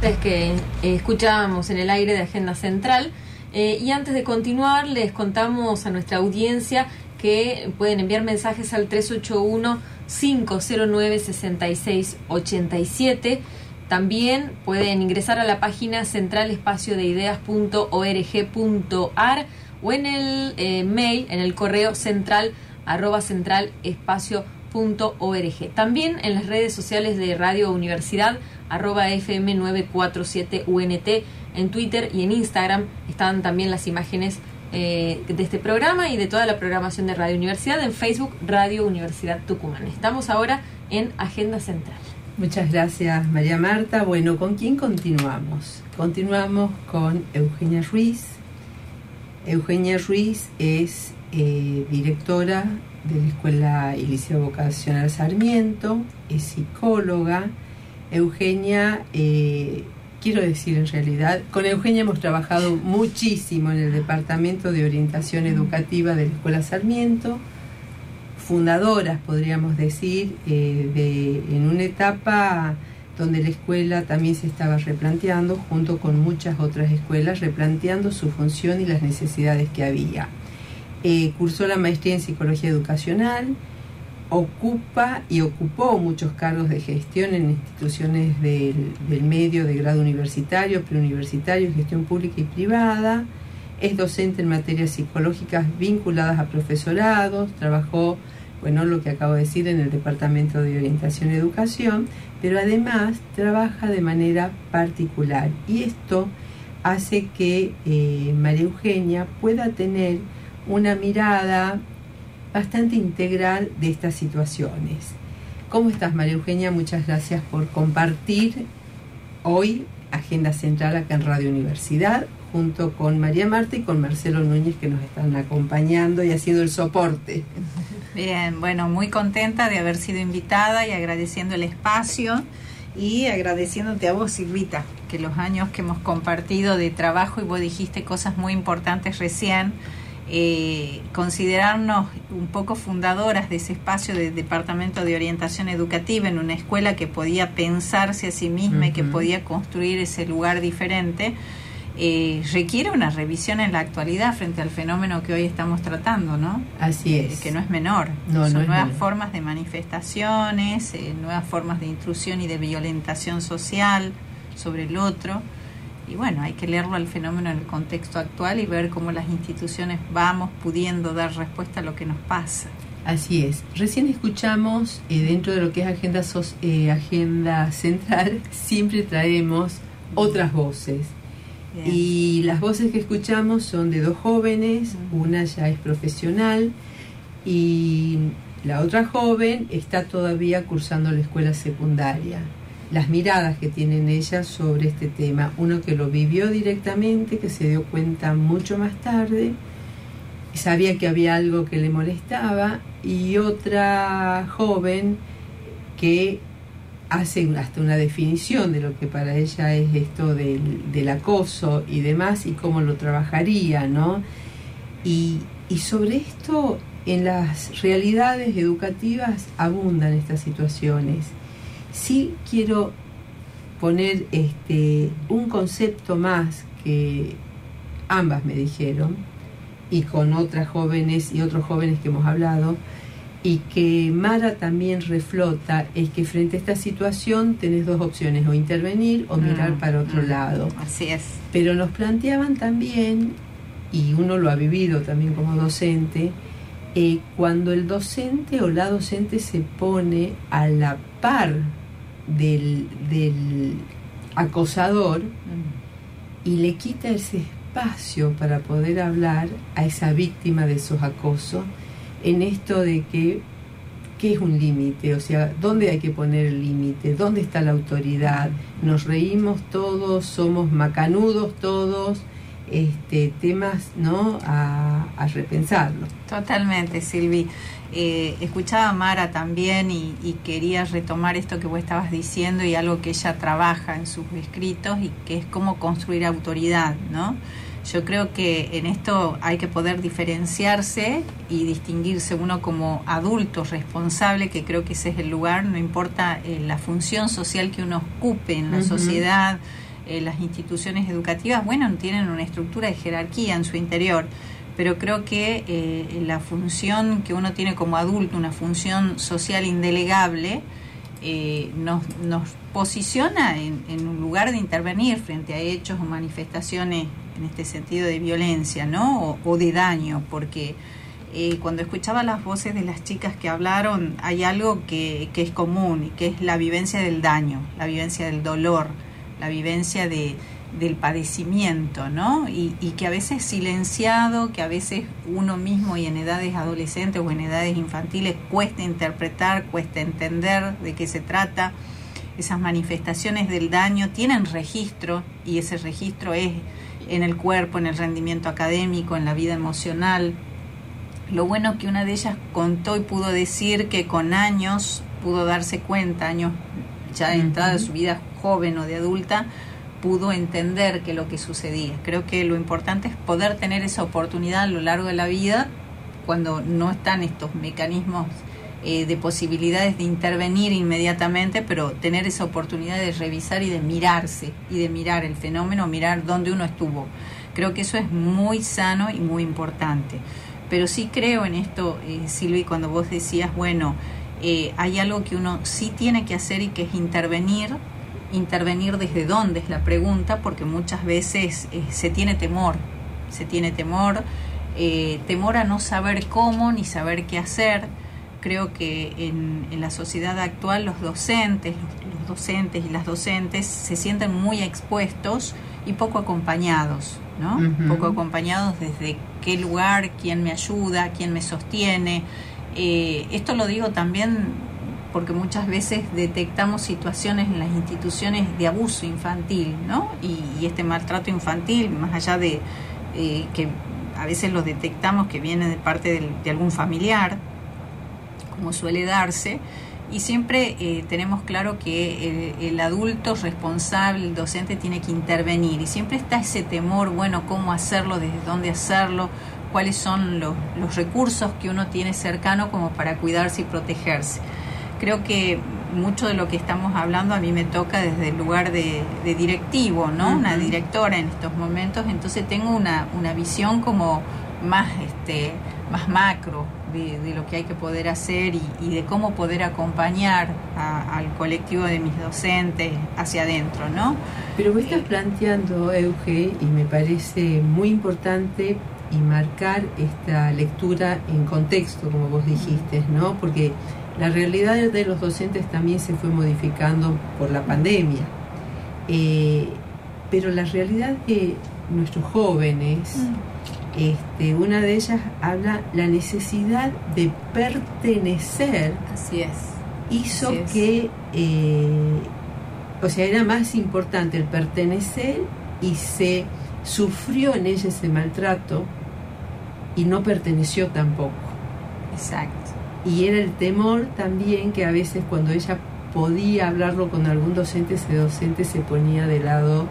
Que eh, escuchábamos en el aire de Agenda Central eh, y antes de continuar, les contamos a nuestra audiencia que pueden enviar mensajes al 381-509-6687. También pueden ingresar a la página centralespacioDeideas.org.ar o en el eh, mail, en el correo central arroba centralespacio.org. También en las redes sociales de Radio Universidad arroba FM947UNT en Twitter y en Instagram están también las imágenes eh, de este programa y de toda la programación de Radio Universidad en Facebook Radio Universidad Tucumán. Estamos ahora en Agenda Central. Muchas gracias María Marta. Bueno, ¿con quién continuamos? Continuamos con Eugenia Ruiz. Eugenia Ruiz es eh, directora de la Escuela y Vocacional Sarmiento, es psicóloga. Eugenia eh, quiero decir en realidad, con Eugenia hemos trabajado muchísimo en el Departamento de Orientación Educativa de la Escuela Sarmiento, fundadoras, podríamos decir, eh, de, en una etapa donde la escuela también se estaba replanteando, junto con muchas otras escuelas, replanteando su función y las necesidades que había. Eh, cursó la maestría en Psicología Educacional, ocupa y ocupó muchos cargos de gestión en instituciones del, del, medio de grado universitario, preuniversitario, gestión pública y privada. Es docente en materias psicológicas vinculadas a profesorados, trabajó, bueno, lo que acabo de decir, en el Departamento de Orientación y Educación, pero además trabaja de manera particular. Y esto hace que eh, María Eugenia pueda tener una mirada bastante integral de estas situaciones. ¿Cómo estás, María Eugenia? Muchas gracias por compartir hoy Agenda Central acá en Radio Universidad, junto con María Marta y con Marcelo Núñez que nos están acompañando y haciendo el soporte. Bien, bueno, muy contenta de haber sido invitada y agradeciendo el espacio y agradeciéndote a vos, Silvita, que los años que hemos compartido de trabajo y vos dijiste cosas muy importantes recién eh, considerarnos un poco fundadoras de ese espacio de departamento de orientación educativa en una escuela que podía pensarse a sí misma uh -huh. y que podía construir ese lugar diferente. eh, requiere una revisión en la actualidad frente al fenómeno que hoy estamos tratando, ¿no? Así Eh, es. que no es menor. No, Son no nuevas menor. formas de manifestaciones, eh, nuevas formas de intrusión y de violentación social sobre el otro. Y bueno, hay que leerlo al fenómeno en el contexto actual y ver cómo las instituciones vamos pudiendo dar respuesta a lo que nos pasa. Así es. Recién escuchamos, eh, dentro de lo que es agenda, sos- eh, agenda central, siempre traemos otras voces. Bien. Y las voces que escuchamos son de dos jóvenes, una ya es profesional y la otra joven está todavía cursando la escuela secundaria. Las miradas que tienen ellas sobre este tema, uno que lo vivió directamente, que se dio cuenta mucho más tarde, sabía que había algo que le molestaba, y otra joven que hace hasta una definición de lo que para ella es esto del, del acoso y demás y cómo lo trabajaría, ¿no? Y, y sobre esto en las realidades educativas abundan estas situaciones. Sí quiero poner este, un concepto más que ambas me dijeron y con otras jóvenes y otros jóvenes que hemos hablado y que Mara también reflota es que frente a esta situación tenés dos opciones, o intervenir o mirar Mm, para otro mm, lado. Así es. Pero nos planteaban también, y uno lo ha vivido también como docente, eh, cuando el docente o la docente se pone a la par del, del acosador y le quita ese espacio para poder hablar a esa víctima de esos acosos en esto de que ¿qué es un límite? O sea, ¿dónde hay que poner el límite? ¿Dónde está la autoridad? Nos reímos todos, somos macanudos todos, este, temas ¿no? a, a repensarlo. Totalmente, Silvi. Eh, escuchaba a Mara también y, y quería retomar esto que vos estabas diciendo y algo que ella trabaja en sus escritos y que es cómo construir autoridad, ¿no? Yo creo que en esto hay que poder diferenciarse y distinguirse uno como adulto responsable, que creo que ese es el lugar, no importa eh, la función social que uno ocupe en la sociedad, eh, las instituciones educativas, bueno, tienen una estructura de jerarquía en su interior, pero creo que eh, la función que uno tiene como adulto, una función social indelegable, eh, nos, nos posiciona en, un lugar de intervenir frente a hechos o manifestaciones en este sentido de violencia, ¿no? O, o de daño, porque eh, cuando escuchaba las voces de las chicas que hablaron, hay algo que, que es común y que es la vivencia del daño, la vivencia del dolor, la vivencia de, del padecimiento, ¿no? Y, y que a veces silenciado, que a veces uno mismo y en edades adolescentes o en edades infantiles cuesta interpretar, cuesta entender de qué se trata. Esas manifestaciones del daño tienen registro y ese registro es en el cuerpo, en el rendimiento académico, en la vida emocional. Lo bueno que una de ellas contó y pudo decir que con años pudo darse cuenta, años ya de entrada de su vida joven o de adulta, pudo entender que lo que sucedía. Creo que lo importante es poder tener esa oportunidad a lo largo de la vida cuando no están estos mecanismos eh, de posibilidades de intervenir inmediatamente, pero tener esa oportunidad de revisar y de mirarse y de mirar el fenómeno, mirar dónde uno estuvo. Creo que eso es muy sano y muy importante. Pero sí creo en esto, eh, Silvi, cuando vos decías, bueno, eh, hay algo que uno sí tiene que hacer y que es intervenir. Intervenir desde dónde es la pregunta, porque muchas veces eh, se tiene temor, se tiene temor, eh, temor a no saber cómo ni saber qué hacer. Creo que en, en la sociedad actual los docentes, los, los docentes y las docentes se sienten muy expuestos y poco acompañados, ¿no? Poco acompañados desde qué lugar, quién me ayuda, quién me sostiene. Eh, esto lo digo también porque muchas veces detectamos situaciones en las instituciones de abuso infantil, ¿no? Y, este maltrato infantil, más allá de eh, que a veces lo detectamos que viene de parte del- de algún familiar, como suele darse, y siempre eh, tenemos claro que el, adulto responsable, el docente, tiene que intervenir, y siempre está ese temor, bueno, cómo hacerlo, desde dónde hacerlo, cuáles son los recursos que uno tiene cercano como para cuidarse y protegerse. Creo que mucho de lo que estamos hablando a mí me toca desde el lugar de, de directivo, ¿no? Una directora en estos momentos, entonces tengo una, una visión como más, este, más macro de, de lo que hay que poder hacer y, y de cómo poder acompañar a- al colectivo de mis docentes hacia adentro, ¿no? Pero vos estás planteando, Euge, y me parece muy importante y marcar esta lectura en contexto, como vos dijiste, ¿no? Porque la realidad de los docentes también se fue modificando por la pandemia. Eh, pero la realidad de nuestros jóvenes, este, una de ellas habla la necesidad de pertenecer. Así es. Hizo Así es. que, eh, o sea, era más importante el pertenecer y se sufrió en ella ese maltrato y no perteneció tampoco. Exacto. Y era el temor también que a veces cuando ella podía hablarlo con algún docente, ese docente se ponía de lado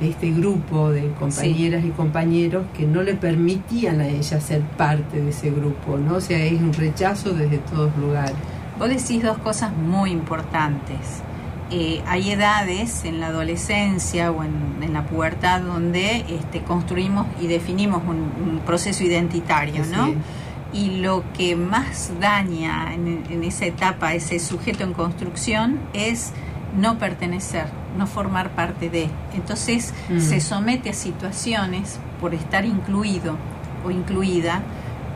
de este grupo de compañeras y compañeros que no le permitían a ella ser parte de ese grupo, ¿no? O sea, es un rechazo desde todos lugares. Vos decís dos cosas muy importantes. Eh, hay edades en la adolescencia o en, en la pubertad donde este, construimos y definimos un, un proceso identitario, ¿no? Así Y lo que más daña en, en esa etapa a ese sujeto en construcción es no pertenecer, no formar parte de. Entonces Mm. se somete a situaciones por estar incluido o incluida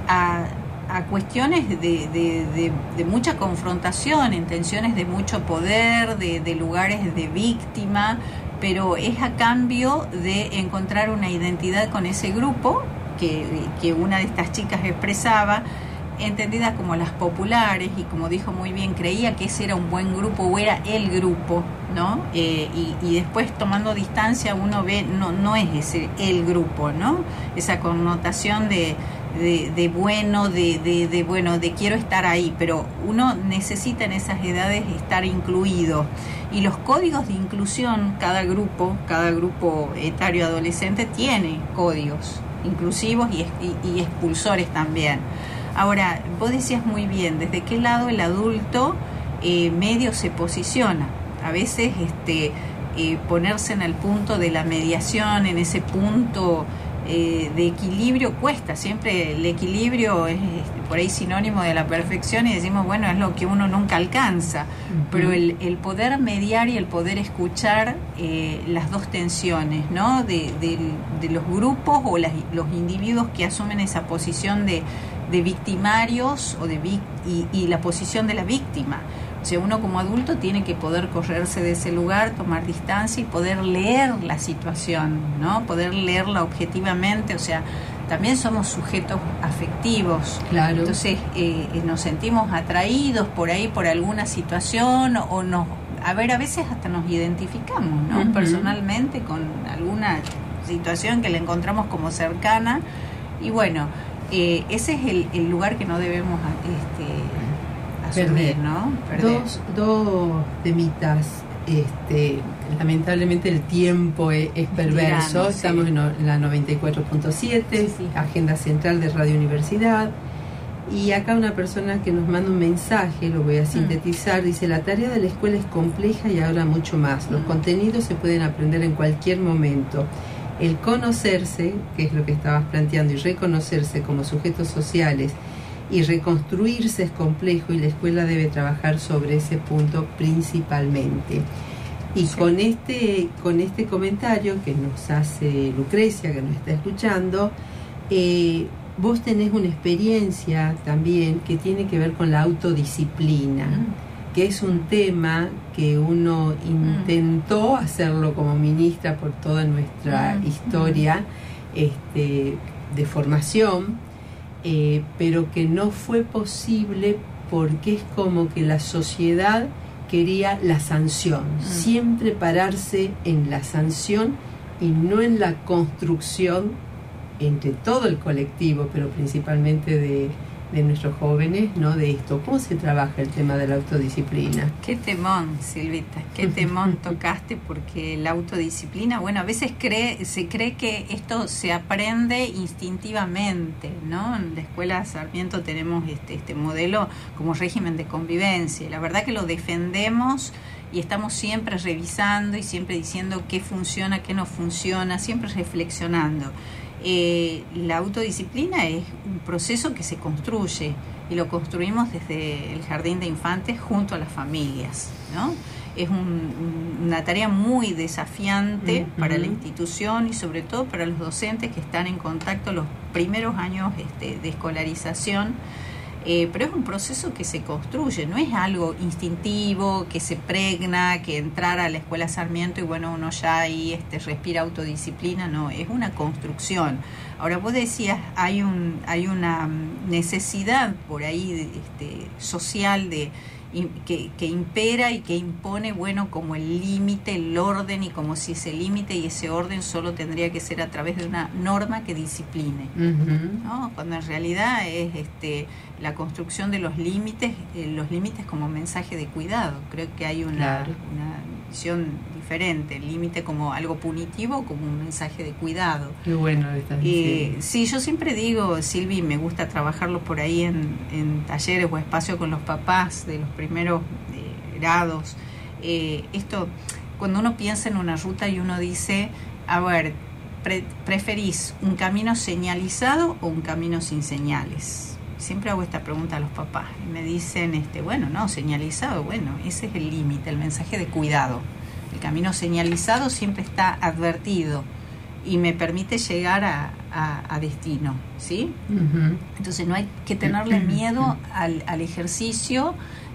a, a cuestiones de, de- de- de mucha confrontación, en tensiones de mucho poder, de, de lugares de víctima, pero es a cambio de encontrar una identidad con ese grupo que, una de estas chicas expresaba, entendida como las populares y como dijo muy bien, creía que ese era un buen grupo o era el grupo, ¿no? Eh, y, y después tomando distancia uno ve, no, no es ese el grupo, ¿no? Esa connotación de, de, de bueno, de, de, de bueno, de quiero estar ahí, pero uno necesita en esas edades estar incluido. Y los códigos de inclusión, cada grupo, cada grupo etario adolescente tiene códigos inclusivos y, y, expulsores también. Ahora, vos decías muy bien, ¿desde qué lado el adulto eh, medio se posiciona? A veces este, eh, ponerse en el punto de la mediación, en ese punto eh, de equilibrio cuesta. Siempre el equilibrio es por ahí sinónimo de la perfección y decimos, bueno, es lo que uno nunca alcanza. Pero el, el poder mediar y el poder escuchar eh, las dos tensiones, ¿no? De, de- de los grupos o las- los individuos que asumen esa posición de, de victimarios o de vic- y, y la posición de la víctima. O sea, uno como adulto tiene que poder correrse de ese lugar, tomar distancia y poder leer la situación, ¿no? Poder leerla objetivamente, o sea, también somos sujetos afectivos. Claro. Entonces, eh, eh, nos sentimos atraídos por ahí por alguna situación o nos... A ver, a veces hasta nos identificamos, ¿no? Personalmente con alguna situación que le encontramos como cercana. Y bueno, eh, ese es el, el lugar que no debemos este, asumir, Perder. ¿no? Perder. Dos, dos temitas. Este, lamentablemente el tiempo e- es, perverso. Tirano, sí. Estamos en, la 94.7, agenda central de Radio Universidad. Y acá una persona que nos manda un mensaje, lo Mm. voy a sintetizar, dice, la tarea de la escuela es compleja y ahora mucho más. Mm. Los contenidos se pueden aprender en cualquier momento. El conocerse, que es lo que estabas planteando, y reconocerse como sujetos sociales y reconstruirse es complejo y la escuela debe trabajar sobre ese punto principalmente. Y con este con este comentario que nos hace Lucrecia, que nos está escuchando, eh, vos tenés una experiencia también que tiene que ver con la autodisciplina, que es un tema que uno intentó hacerlo como ministra por toda nuestra Mm, historia este, de formación, eh, pero que no fue posible porque es como que la sociedad quería la sanción, siempre pararse en la sanción y no en la construcción entre todo el colectivo, pero principalmente de, de nuestros jóvenes, ¿no? De esto. ¿Cómo se trabaja el tema de la autodisciplina? Qué temón, Silvita, qué temón tocaste porque la autodisciplina, bueno, a veces cree, se cree que esto se aprende instintivamente, ¿no? En la escuela Sarmiento tenemos este, este modelo como régimen de convivencia. La verdad que lo defendemos y estamos siempre revisando y siempre diciendo qué funciona, qué no funciona, siempre reflexionando. Eh, la autodisciplina es un proceso que se construye y lo construimos desde el jardín de infantes junto a las familias. ¿no? Es una tarea muy desafiante para la institución y sobre todo para los docentes que están en contacto los primeros años este, de escolarización eh, pero es un proceso que se construye, no es algo instintivo, que se pregna, que entrar a la escuela Sarmiento y bueno, uno ya ahí este, respira autodisciplina, no, es una construcción. Ahora vos decías, hay, un, hay una necesidad por ahí este, social de que, que, impera y que impone, bueno, como el límite, el orden, y como si ese límite y ese orden solo tendría que ser a través de una norma que discipline, ¿no? Cuando en realidad es este, la construcción de los límites, eh, los límites como mensaje de cuidado. Creo que hay una, una visión diferente, el límite como algo punitivo como un mensaje de cuidado. Qué bueno eh, Sí, yo siempre digo, Silvi, me gusta trabajarlo por ahí en, en talleres o espacio con los papás de los primeros eh, grados. Eh, esto, cuando uno piensa en una ruta y uno dice, a ver, ¿preferís un camino señalizado o un camino sin señales? Siempre hago esta pregunta a los papás y me dicen, este, bueno, no, señalizado, bueno, ese es el límite, el mensaje de cuidado. El camino señalizado siempre está advertido y me permite llegar a, destino, ¿sí? Entonces no hay que tenerle miedo al, al ejercicio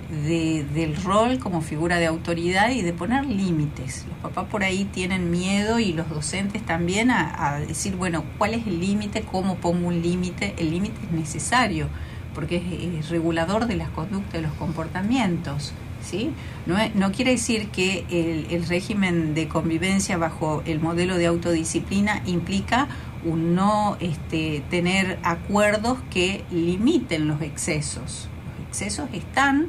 de, del rol como figura de autoridad y de poner límites. Los papás por ahí tienen miedo y los docentes también a, a decir, bueno, ¿cuál es el límite? ¿Cómo pongo un límite? El límite es necesario porque es, es regulador de las conductas, de los comportamientos. ¿Sí? No, no quiere decir que el, el, régimen de convivencia bajo el modelo de autodisciplina implica un no este, tener acuerdos que limiten los excesos. Los excesos están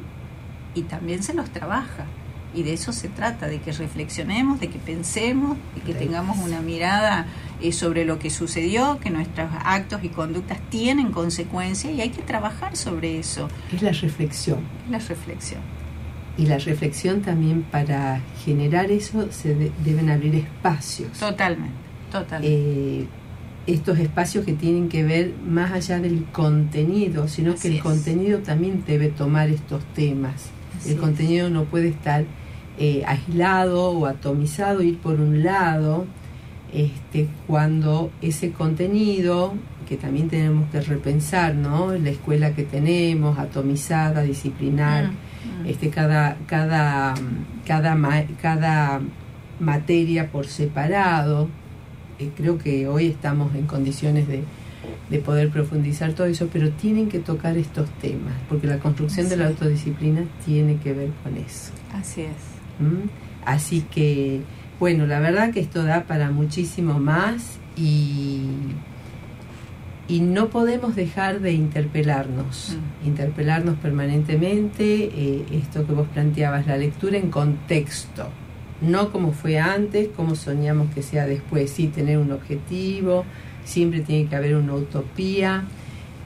y también se los trabaja. Y de eso se trata, de que reflexionemos, de que pensemos, de que tengamos una mirada eh, sobre lo que sucedió, que nuestros actos y conductas tienen consecuencias y hay que trabajar sobre eso. Es la reflexión. La reflexión y la reflexión también para generar eso se deben abrir espacios. Totalmente, totalmente. Eh, estos espacios que tienen que ver más allá del contenido, sino que el contenido también debe tomar estos temas. el contenido no puede estar eh, aislado o atomizado, ir por un lado, este, cuando ese contenido, que también tenemos que repensar, ¿no? La escuela que tenemos, atomizada, disciplinar. Mm este, cada, cada, cada, cada materia por separado. Eh, creo que hoy estamos en condiciones de, de, poder profundizar todo eso, pero tienen que tocar estos temas, porque la construcción de la autodisciplina tiene que ver con eso. Así es. ¿Mm? Así que, bueno, la verdad que esto da para muchísimo más y y no podemos dejar de interpelarnos, mm. interpelarnos permanentemente, eh, esto que vos planteabas, la lectura en contexto, no como fue antes, como soñamos que sea después, sí tener un objetivo, siempre tiene que haber una utopía.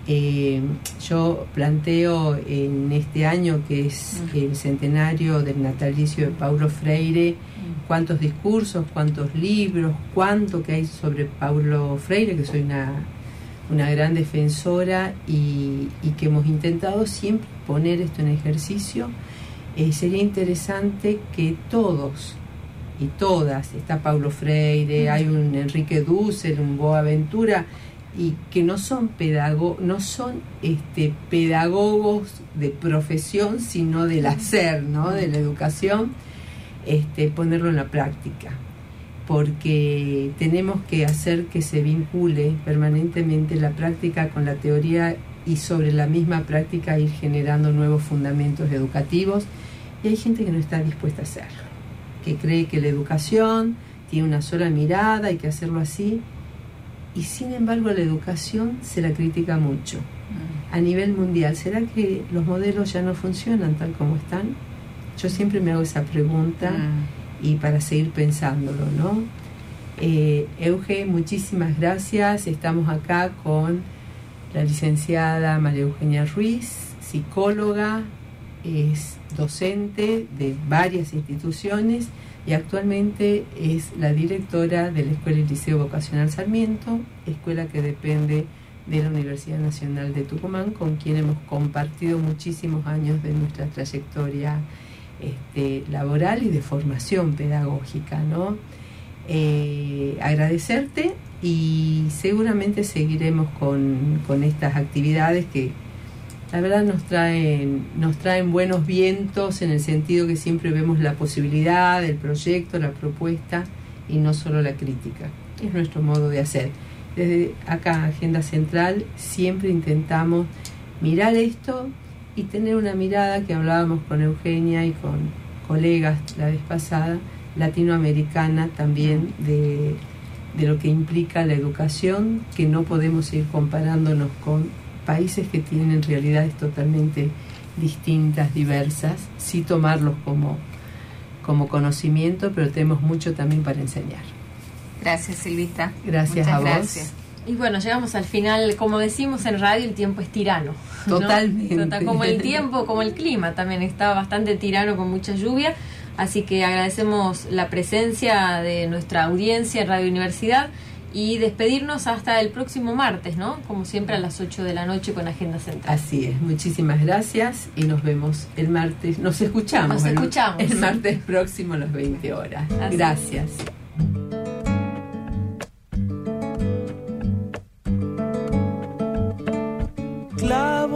Eh, yo planteo en este año que es mm. el centenario del natalicio de Paulo Freire, mm. cuántos discursos, cuántos libros, cuánto que hay sobre Paulo Freire, que soy una una gran defensora y, que hemos intentado siempre poner esto en ejercicio, eh, sería interesante que todos y todas, está Paulo Freire, hay un Enrique Dussel, un Boaventura, y que no son pedago no son este pedagogos de profesión sino del hacer no de la educación este ponerlo en la práctica porque tenemos que hacer que se vincule permanentemente la práctica con la teoría y sobre la misma práctica ir generando nuevos fundamentos educativos y hay gente que no está dispuesta a hacerlo, que cree que la educación tiene una sola mirada, hay que hacerlo así y sin embargo la educación se la critica mucho. a nivel mundial, ¿será que los modelos ya no funcionan tal como están? Yo siempre me hago esa pregunta Mm. Y para seguir pensándolo, ¿no? Eh, Euge, muchísimas gracias. Estamos acá con la licenciada María Eugenia Ruiz, psicóloga, es docente de varias instituciones y actualmente es la directora de la Escuela y Liceo Vocacional Sarmiento, escuela que depende de la Universidad Nacional de Tucumán, con quien hemos compartido muchísimos años de nuestra trayectoria este, laboral y de formación pedagógica, ¿no? Eh, agradecerte y seguramente seguiremos con, con estas actividades que la verdad nos traen, nos traen buenos vientos en el sentido que siempre vemos la posibilidad, el proyecto, la propuesta y no solo la crítica. Es nuestro modo de hacer. Desde acá, Agenda Central, siempre intentamos mirar esto y tener una mirada que hablábamos con Eugenia y con colegas la vez pasada, latinoamericana también, de, de lo que implica la educación, que no podemos ir comparándonos con países que tienen realidades totalmente distintas, diversas, sí tomarlos como, como conocimiento, pero tenemos mucho también para enseñar. Gracias, Silvita. Gracias Muchas a vos. gracias. Y bueno, llegamos al final, como decimos en radio, el tiempo es tirano. ¿no? Totalmente. Total, como el tiempo, como el clima también está bastante tirano con mucha lluvia. Así que agradecemos la presencia de nuestra audiencia en Radio Universidad y despedirnos hasta el próximo martes, ¿no? Como siempre a las 8 de la noche con Agenda Central. Así es, muchísimas gracias y nos vemos el martes, nos escuchamos. Nos escuchamos, El, martes próximo a las 20 horas. Así gracias.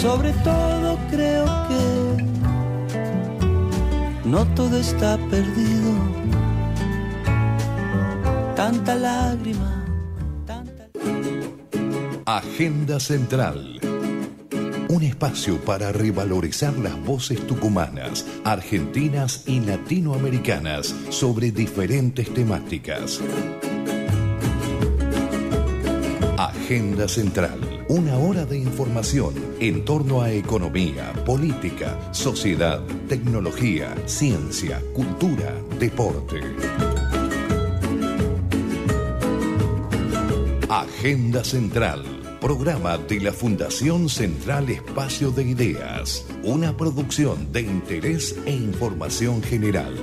Sobre todo creo que no todo está perdido. Tanta lágrima. Agenda Central. Un espacio para revalorizar las voces tucumanas, argentinas y latinoamericanas sobre diferentes temáticas. Agenda Central. Una hora de información en torno a economía, política, sociedad, tecnología, ciencia, cultura, deporte. Agenda Central. Programa de la Fundación Central Espacio de Ideas. Una producción de interés e información general.